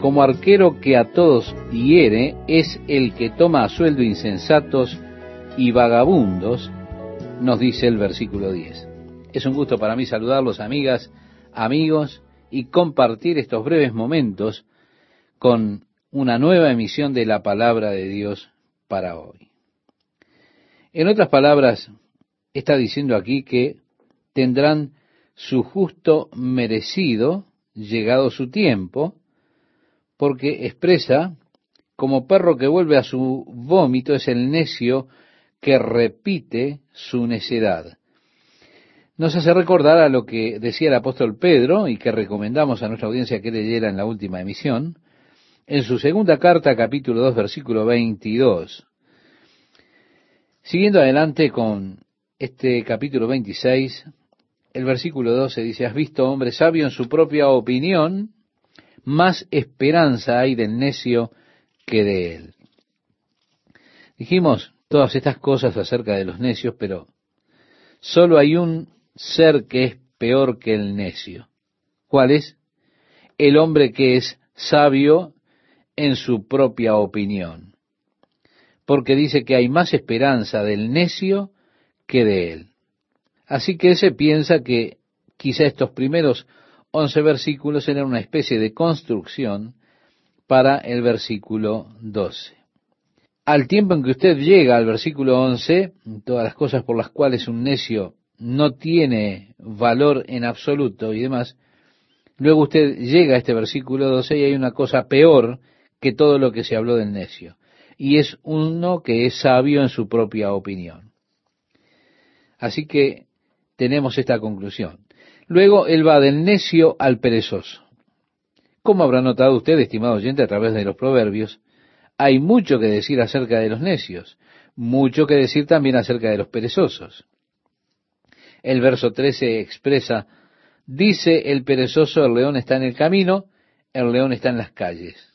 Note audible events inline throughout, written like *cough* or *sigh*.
Como arquero que a todos hiere es el que toma a sueldo insensatos y vagabundos, nos dice el versículo 10. Es un gusto para mí saludarlos, amigas, amigos, y compartir estos breves momentos con una nueva emisión de la palabra de Dios para hoy. En otras palabras, está diciendo aquí que tendrán su justo merecido llegado su tiempo, porque expresa, como perro que vuelve a su vómito es el necio que repite su necedad. Nos hace recordar a lo que decía el apóstol Pedro y que recomendamos a nuestra audiencia que leyera en la última emisión, en su segunda carta, capítulo 2, versículo 22. Siguiendo adelante con este capítulo 26, el versículo 12 dice, has visto hombre sabio en su propia opinión, más esperanza hay del necio que de él. Dijimos todas estas cosas acerca de los necios, pero solo hay un ser que es peor que el necio. ¿Cuál es? El hombre que es sabio en su propia opinión. Porque dice que hay más esperanza del necio que de él. Así que se piensa que quizá estos primeros once versículos eran una especie de construcción para el versículo 12. Al tiempo en que usted llega al versículo 11, todas las cosas por las cuales un necio no tiene valor en absoluto y demás, luego usted llega a este versículo 12 y hay una cosa peor que todo lo que se habló del necio, y es uno que es sabio en su propia opinión. Así que tenemos esta conclusión. Luego él va del necio al perezoso. Como habrá notado usted, estimado oyente, a través de los proverbios, hay mucho que decir acerca de los necios, mucho que decir también acerca de los perezosos. El verso 13 expresa, dice el perezoso, el león está en el camino, el león está en las calles.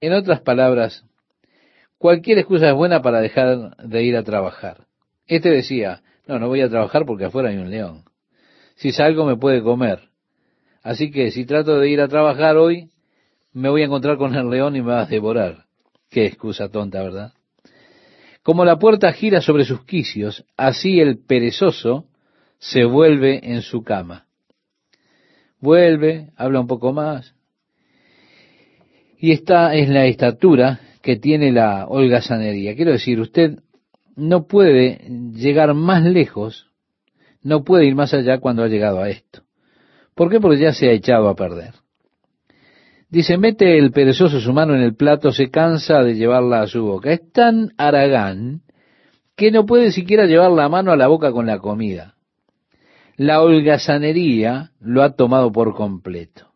En otras palabras, cualquier excusa es buena para dejar de ir a trabajar. Este decía, no, no voy a trabajar porque afuera hay un león si salgo me puede comer. Así que si trato de ir a trabajar hoy, me voy a encontrar con el león y me va a devorar. Qué excusa tonta, ¿verdad? Como la puerta gira sobre sus quicios, así el perezoso se vuelve en su cama. Vuelve, habla un poco más. Y esta es la estatura que tiene la holgazanería. Quiero decir, usted no puede llegar más lejos no puede ir más allá cuando ha llegado a esto. ¿Por qué? Porque ya se ha echado a perder. Dice, mete el perezoso su mano en el plato, se cansa de llevarla a su boca. Es tan aragán que no puede siquiera llevar la mano a la boca con la comida. La holgazanería lo ha tomado por completo.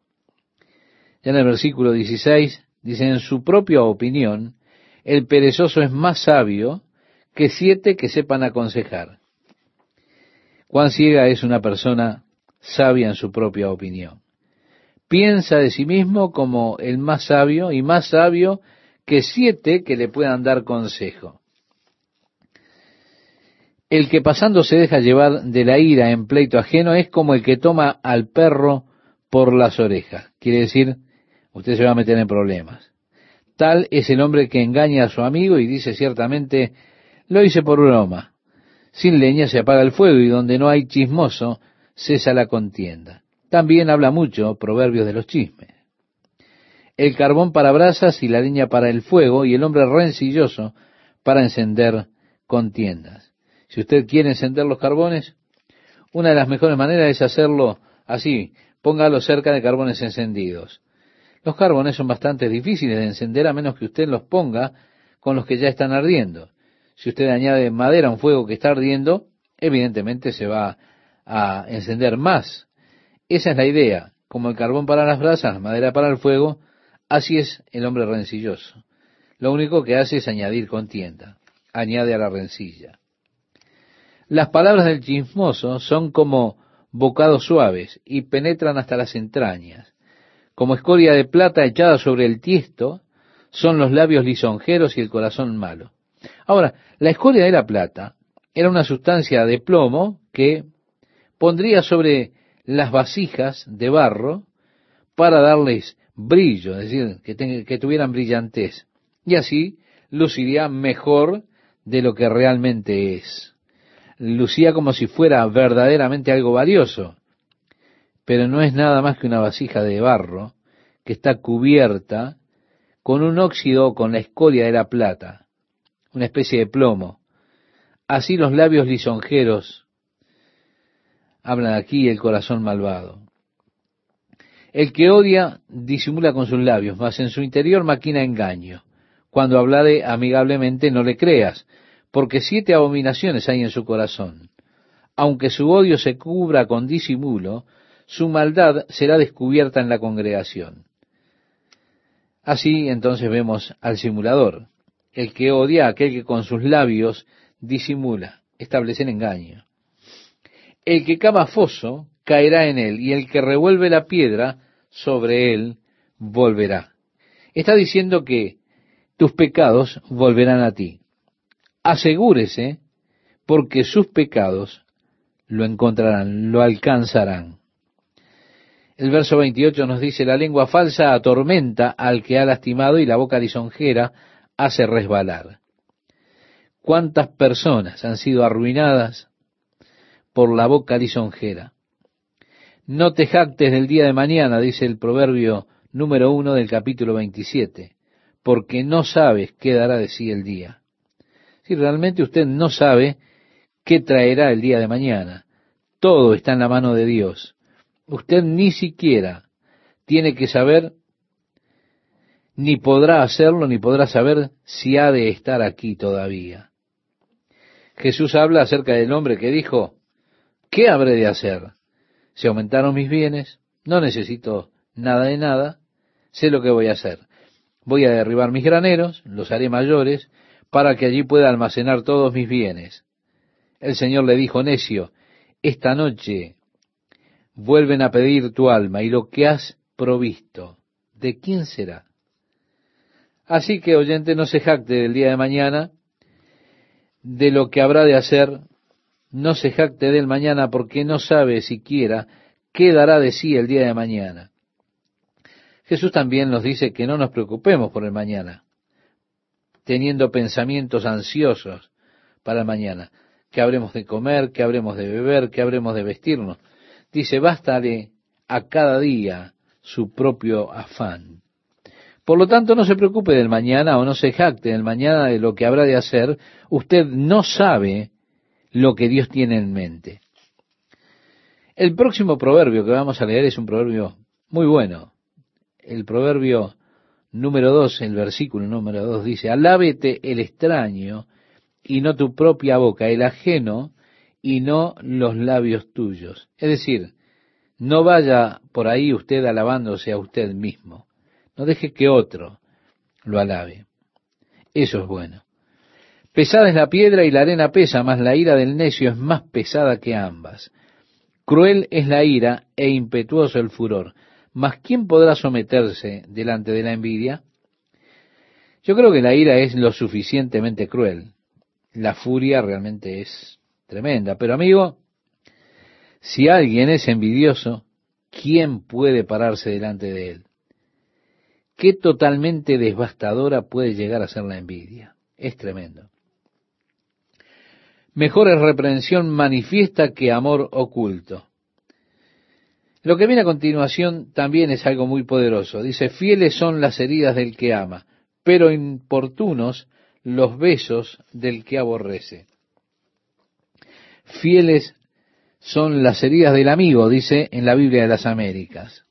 Ya en el versículo 16 dice, en su propia opinión, el perezoso es más sabio que siete que sepan aconsejar. Cuán ciega es una persona sabia en su propia opinión. Piensa de sí mismo como el más sabio y más sabio que siete que le puedan dar consejo. El que pasando se deja llevar de la ira en pleito ajeno es como el que toma al perro por las orejas. Quiere decir, usted se va a meter en problemas. Tal es el hombre que engaña a su amigo y dice ciertamente, lo hice por broma. Sin leña se apaga el fuego y donde no hay chismoso cesa la contienda. También habla mucho proverbios de los chismes. El carbón para brasas y la leña para el fuego y el hombre rencilloso para encender contiendas. Si usted quiere encender los carbones, una de las mejores maneras es hacerlo así, póngalo cerca de carbones encendidos. Los carbones son bastante difíciles de encender a menos que usted los ponga con los que ya están ardiendo. Si usted añade madera a un fuego que está ardiendo, evidentemente se va a encender más. Esa es la idea. Como el carbón para las brasas, madera para el fuego, Así es el hombre rencilloso. Lo único que hace es añadir contienda, añade a la rencilla. Las palabras del chismoso son como bocados suaves y penetran hasta las entrañas. Como escoria de plata echada sobre el tiesto, son los labios lisonjeros y el corazón malo. Ahora, la escoria de la plata era una sustancia de plomo que pondría sobre las vasijas de barro para darles brillo, es decir, que, tuvieran brillantez. Y así luciría mejor de lo que realmente es. Lucía como si fuera verdaderamente algo valioso, pero no es nada más que una vasija de barro que está cubierta con un óxido con la escoria de la plata, una especie de plomo. Así los labios lisonjeros hablan aquí el corazón malvado. El que odia disimula con sus labios, mas en su interior maquina engaño. Cuando hablare amigablemente no le creas, porque siete abominaciones hay en su corazón. Aunque su odio se cubra con disimulo, su maldad será descubierta en la congregación. Así entonces vemos al simulador, el que odia a aquel que con sus labios disimula, establece el engaño. El que cava foso caerá en él, y el que revuelve la piedra sobre él volverá. Está diciendo que tus pecados volverán a ti. Asegúrese, porque sus pecados lo encontrarán, lo alcanzarán. El verso 28 nos dice, la lengua falsa atormenta al que ha lastimado y la boca lisonjera hace resbalar. ¿Cuántas personas han sido arruinadas por la boca lisonjera? No te jactes del día de mañana, dice el proverbio número uno del capítulo 27, porque no sabes qué dará de sí el día. Si realmente usted no sabe qué traerá el día de mañana, todo está en la mano de Dios. Usted ni siquiera tiene que saber, ni podrá hacerlo, ni podrá saber si ha de estar aquí todavía. Jesús habla acerca del hombre que dijo, ¿qué habré de hacer? Se aumentaron mis bienes, no necesito nada de nada, sé lo que voy a hacer. Voy a derribar mis graneros, los haré mayores, para que allí pueda almacenar todos mis bienes. El Señor le dijo, necio, esta noche vuelven a pedir tu alma y lo que has provisto, ¿de quién será? Así que, oyente, no se jacte del día de mañana, de lo que habrá de hacer, no se jacte del mañana porque no sabe siquiera qué dará de sí el día de mañana. Jesús también nos dice que no nos preocupemos por el mañana, teniendo pensamientos ansiosos para el mañana, que habremos de comer, que habremos de beber, que habremos de vestirnos. Dice, bástale a cada día su propio afán. Por lo tanto, no se preocupe del mañana o no se jacte del mañana de lo que habrá de hacer. Usted no sabe lo que Dios tiene en mente. El próximo proverbio que vamos a leer es un proverbio muy bueno. El proverbio número dos, el versículo número dos dice, alábete el extraño y no tu propia boca, el ajeno y no los labios tuyos. Es decir, no vaya por ahí usted alabándose a usted mismo. No deje que otro lo alabe. Eso es bueno. Pesada es la piedra y la arena pesa, mas la ira del necio es más pesada que ambas. Cruel es la ira e impetuoso el furor. Mas ¿quién podrá someterse delante de la envidia? Yo creo que la ira es lo suficientemente cruel. La furia realmente es tremenda. Pero amigo, si alguien es envidioso, ¿quién puede pararse delante de él? ¿Qué totalmente devastadora puede llegar a ser la envidia? Es tremendo. Mejor es reprensión manifiesta que amor oculto. Lo que viene a continuación también es algo muy poderoso. Dice, fieles son las heridas del que ama, pero importunos los besos del que aborrece. Fieles son las heridas del amigo, dice en la Biblia de las Américas.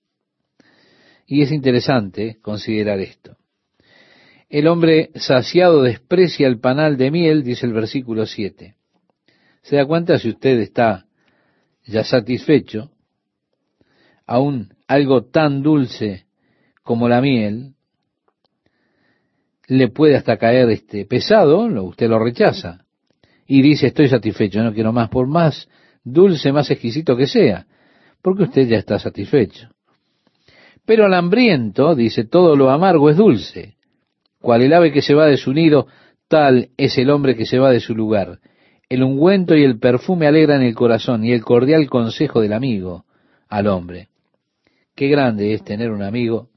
Y es interesante considerar esto. El hombre saciado desprecia el panal de miel, dice el versículo 7. Se da cuenta si usted está ya satisfecho, aún algo tan dulce como la miel, le puede hasta caer este pesado, usted lo rechaza y dice estoy satisfecho, no quiero más, por más dulce, más exquisito que sea, porque usted ya está satisfecho. Pero al hambriento, dice, todo lo amargo es dulce. Cual el ave que se va de su nido, tal es el hombre que se va de su lugar. El ungüento y el perfume alegran el corazón y el cordial consejo del amigo al hombre. Qué grande es tener un amigo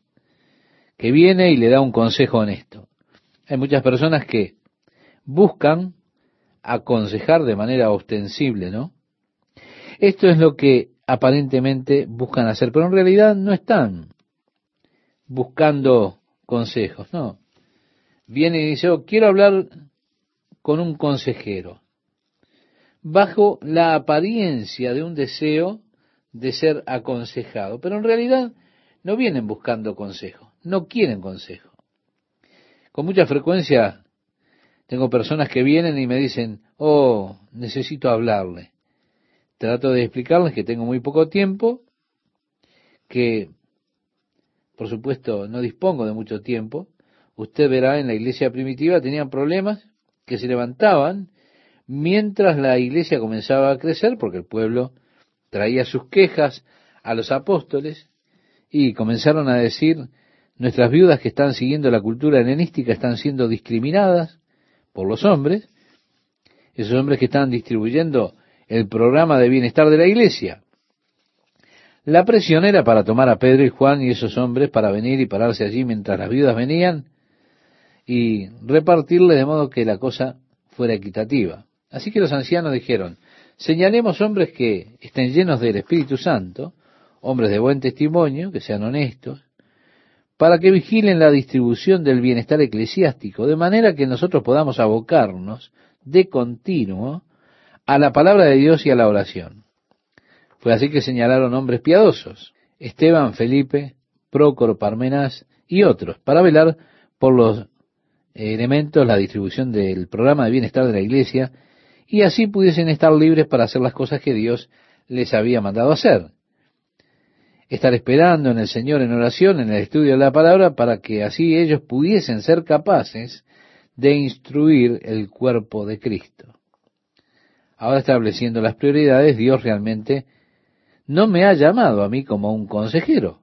que viene y le da un consejo honesto. Hay muchas personas que buscan aconsejar de manera ostensible, ¿no? Esto es lo que aparentemente buscan hacer, pero en realidad no están buscando consejos, no. Viene y dice, oh, quiero hablar con un consejero, bajo la apariencia de un deseo de ser aconsejado, pero en realidad no vienen buscando consejo, no quieren consejo. Con mucha frecuencia tengo personas que vienen y me dicen, oh, necesito hablarle. Trato de explicarles que tengo muy poco tiempo, que por supuesto no dispongo de mucho tiempo. Usted verá en la iglesia primitiva tenían problemas que se levantaban mientras la iglesia comenzaba a crecer, porque el pueblo traía sus quejas a los apóstoles y comenzaron a decir, nuestras viudas que están siguiendo la cultura helenística están siendo discriminadas por los hombres, esos hombres que están distribuyendo el programa de bienestar de la iglesia. La presión era para tomar a Pedro y Juan y esos hombres para venir y pararse allí mientras las viudas venían y repartirle de modo que la cosa fuera equitativa. Así que los ancianos dijeron, señalemos hombres que estén llenos del Espíritu Santo, hombres de buen testimonio, que sean honestos, para que vigilen la distribución del bienestar eclesiástico, de manera que nosotros podamos abocarnos de continuo a la palabra de Dios y a la oración. Fue así que señalaron hombres piadosos, Esteban, Felipe, Prócoro, Parmenas y otros, para velar por los elementos, la distribución del programa de bienestar de la iglesia, y así pudiesen estar libres para hacer las cosas que Dios les había mandado hacer estar esperando en el Señor en oración, en el estudio de la palabra, para que así ellos pudiesen ser capaces de instruir el cuerpo de Cristo. Ahora estableciendo las prioridades, Dios realmente no me ha llamado a mí como un consejero.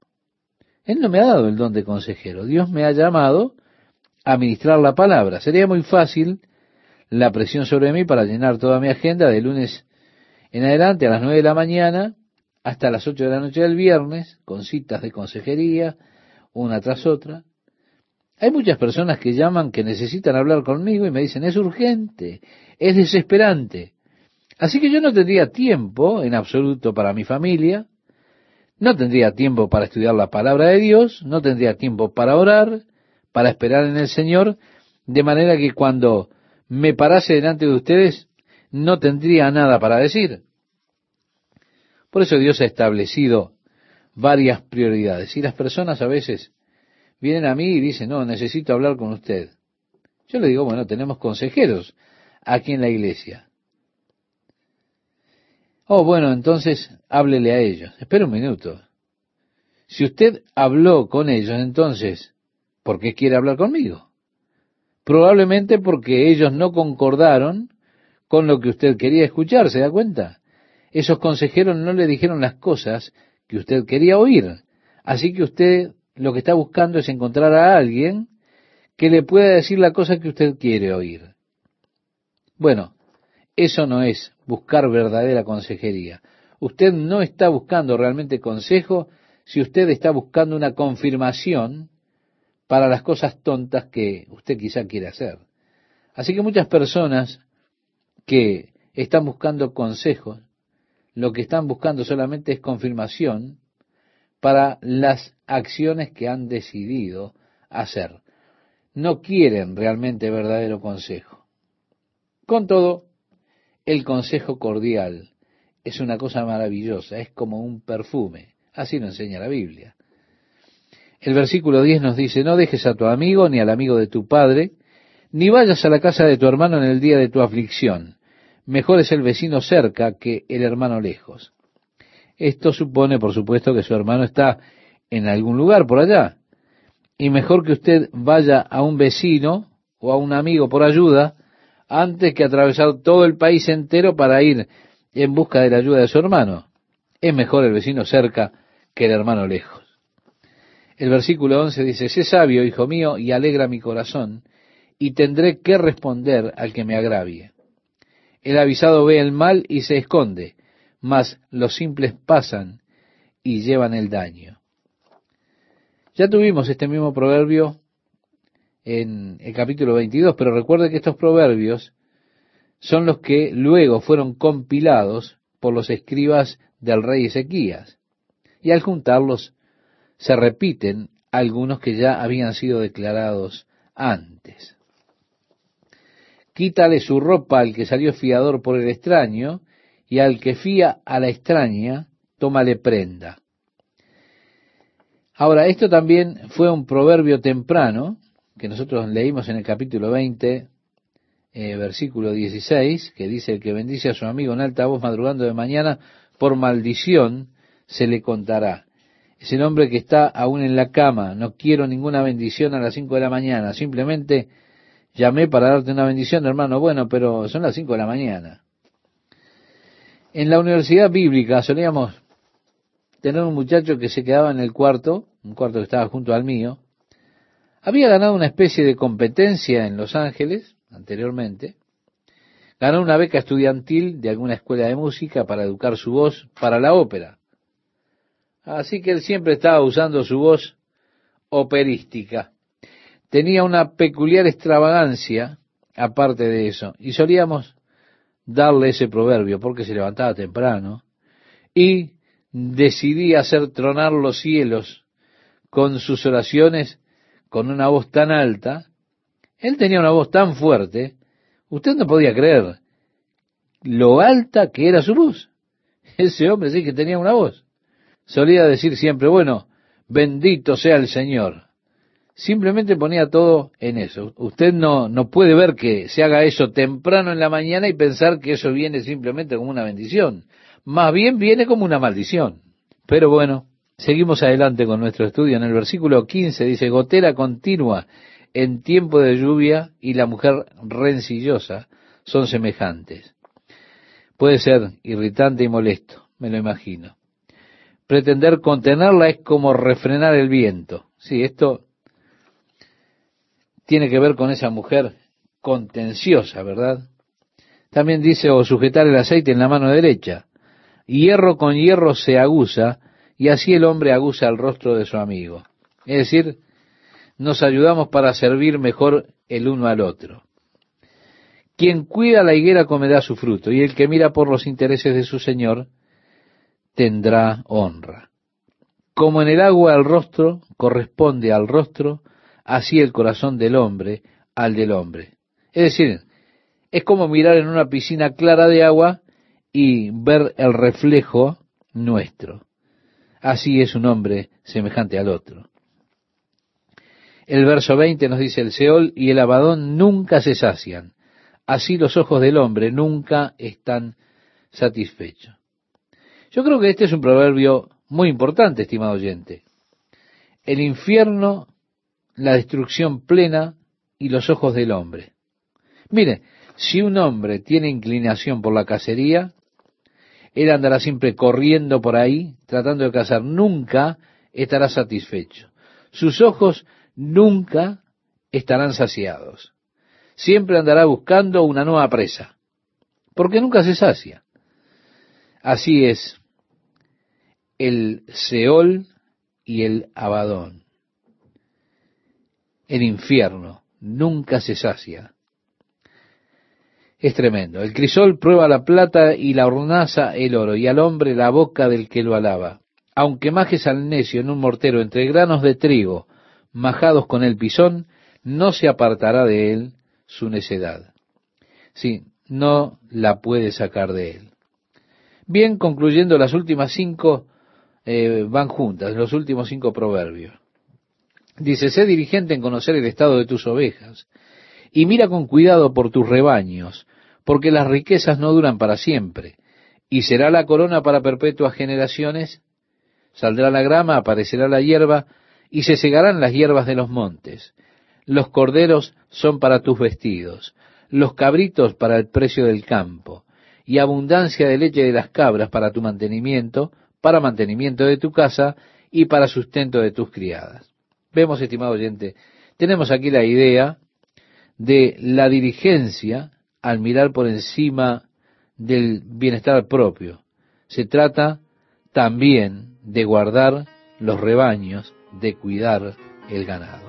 Él no me ha dado el don de consejero. Dios me ha llamado a ministrar la palabra. Sería muy fácil la presión sobre mí para llenar toda mi agenda de lunes en adelante a las nueve de la mañana hasta las ocho de la noche del viernes, con citas de consejería, una tras otra. Hay muchas personas que llaman que necesitan hablar conmigo y me dicen, es urgente, es desesperante. Así que yo no tendría tiempo en absoluto para mi familia, no tendría tiempo para estudiar la palabra de Dios, no tendría tiempo para orar, para esperar en el Señor, de manera que cuando me parase delante de ustedes, no tendría nada para decir. Por eso Dios ha establecido varias prioridades. Y las personas a veces vienen a mí y dicen, no, necesito hablar con usted. Yo le digo, bueno, tenemos consejeros aquí en la iglesia. Oh, bueno, entonces háblele a ellos. Espera un minuto. Si usted habló con ellos, entonces, ¿por qué quiere hablar conmigo? Probablemente porque ellos no concordaron con lo que usted quería escuchar, ¿se da cuenta? esos consejeros no le dijeron las cosas que usted quería oír. Así que usted lo que está buscando es encontrar a alguien que le pueda decir la cosa que usted quiere oír. Bueno, eso no es buscar verdadera consejería. Usted no está buscando realmente consejo si usted está buscando una confirmación para las cosas tontas que usted quizá quiere hacer. Así que muchas personas que están buscando consejos lo que están buscando solamente es confirmación para las acciones que han decidido hacer. No quieren realmente verdadero consejo. Con todo, el consejo cordial es una cosa maravillosa, es como un perfume. Así lo enseña la Biblia. El versículo 10 nos dice, no dejes a tu amigo ni al amigo de tu padre, ni vayas a la casa de tu hermano en el día de tu aflicción mejor es el vecino cerca que el hermano lejos. Esto supone, por supuesto, que su hermano está en algún lugar por allá. y mejor que usted vaya a un vecino o a un amigo por ayuda antes que atravesar todo el país entero para ir en busca de la ayuda de su hermano. Es mejor el vecino cerca que el hermano lejos. El versículo 11 dice, sé sabio, hijo mío, y alegra mi corazón, y tendré que responder al que me agravie. El avisado ve el mal y se esconde, mas los simples pasan y llevan el daño. Ya tuvimos este mismo proverbio en el capítulo 22, pero recuerde que estos proverbios son los que luego fueron compilados por los escribas del rey Ezequías. Y al juntarlos se repiten algunos que ya habían sido declarados antes. Quítale su ropa al que salió fiador por el extraño, y al que fía a la extraña, tómale prenda. Ahora, esto también fue un proverbio temprano, que nosotros leímos en el capítulo 20, eh, versículo 16, que dice, el que bendice a su amigo en alta voz madrugando de mañana, por maldición se le contará. Es el hombre que está aún en la cama, no quiero ninguna bendición a las cinco de la mañana, simplemente llamé para darte una bendición, hermano, bueno, pero son las cinco de la mañana. En la universidad bíblica solíamos tener un muchacho que se quedaba en el cuarto, un cuarto que estaba junto al mío, había ganado una especie de competencia en Los Ángeles anteriormente, ganó una beca estudiantil de alguna escuela de música para educar su voz para la ópera. Así que él siempre estaba usando su voz operística. Tenía una peculiar extravagancia aparte de eso, y solíamos darle ese proverbio porque se levantaba temprano y decidía hacer tronar los cielos con sus oraciones con una voz tan alta. Él tenía una voz tan fuerte, usted no podía creer lo alta que era su voz. *laughs* Ese hombre sí que tenía una voz. Solía decir siempre, bueno, bendito sea el Señor. Simplemente ponía todo en eso. Usted no, no puede ver que se haga eso temprano en la mañana y pensar que eso viene simplemente como una bendición. Más bien viene como una maldición. Pero bueno, seguimos adelante con nuestro estudio. En el versículo 15 dice, gotera continua en tiempo de lluvia y la mujer rencillosa son semejantes. Puede ser irritante y molesto, me lo imagino. Pretender contenerla es como refrenar el viento. Sí, esto tiene que ver con esa mujer contenciosa, ¿verdad? También dice, o sujetar el aceite en la mano derecha. Hierro con hierro se aguza, y así el hombre aguza el rostro de su amigo. Es decir, nos ayudamos para servir mejor el uno al otro. Quien cuida la higuera comerá su fruto, y el que mira por los intereses de su Señor tendrá honra. Como en el agua el rostro corresponde al rostro, así el corazón del hombre al del hombre. Es decir, es como mirar en una piscina clara de agua y ver el reflejo nuestro. Así es un hombre semejante al otro. El verso 20 nos dice, el Seol y el Abadón nunca se sacian. Así los ojos del hombre nunca están satisfechos. Yo creo que este es un proverbio muy importante, estimado oyente. El infierno la destrucción plena y los ojos del hombre. Mire, si un hombre tiene inclinación por la cacería, él andará siempre corriendo por ahí, tratando de cazar. Nunca estará satisfecho. Sus ojos nunca estarán saciados. Siempre andará buscando una nueva presa, porque nunca se sacia. Así es el Seol y el Abadón el infierno, nunca se sacia. Es tremendo. El crisol prueba la plata y la hornaza el oro, y al hombre la boca del que lo alaba. Aunque majes al necio en un mortero entre granos de trigo, majados con el pisón, no se apartará de él su necedad. Sí, no la puede sacar de él. Bien, concluyendo, las últimas cinco eh, van juntas, los últimos cinco proverbios. Dice, sé diligente en conocer el estado de tus ovejas y mira con cuidado por tus rebaños, porque las riquezas no duran para siempre. Y será la corona para perpetuas generaciones, saldrá la grama, aparecerá la hierba, y se segarán las hierbas de los montes. Los corderos son para tus vestidos, los cabritos para el precio del campo, y abundancia de leche de las cabras para tu mantenimiento, para mantenimiento de tu casa y para sustento de tus criadas. Vemos, estimado oyente, tenemos aquí la idea de la diligencia al mirar por encima del bienestar propio. Se trata también de guardar los rebaños, de cuidar el ganado.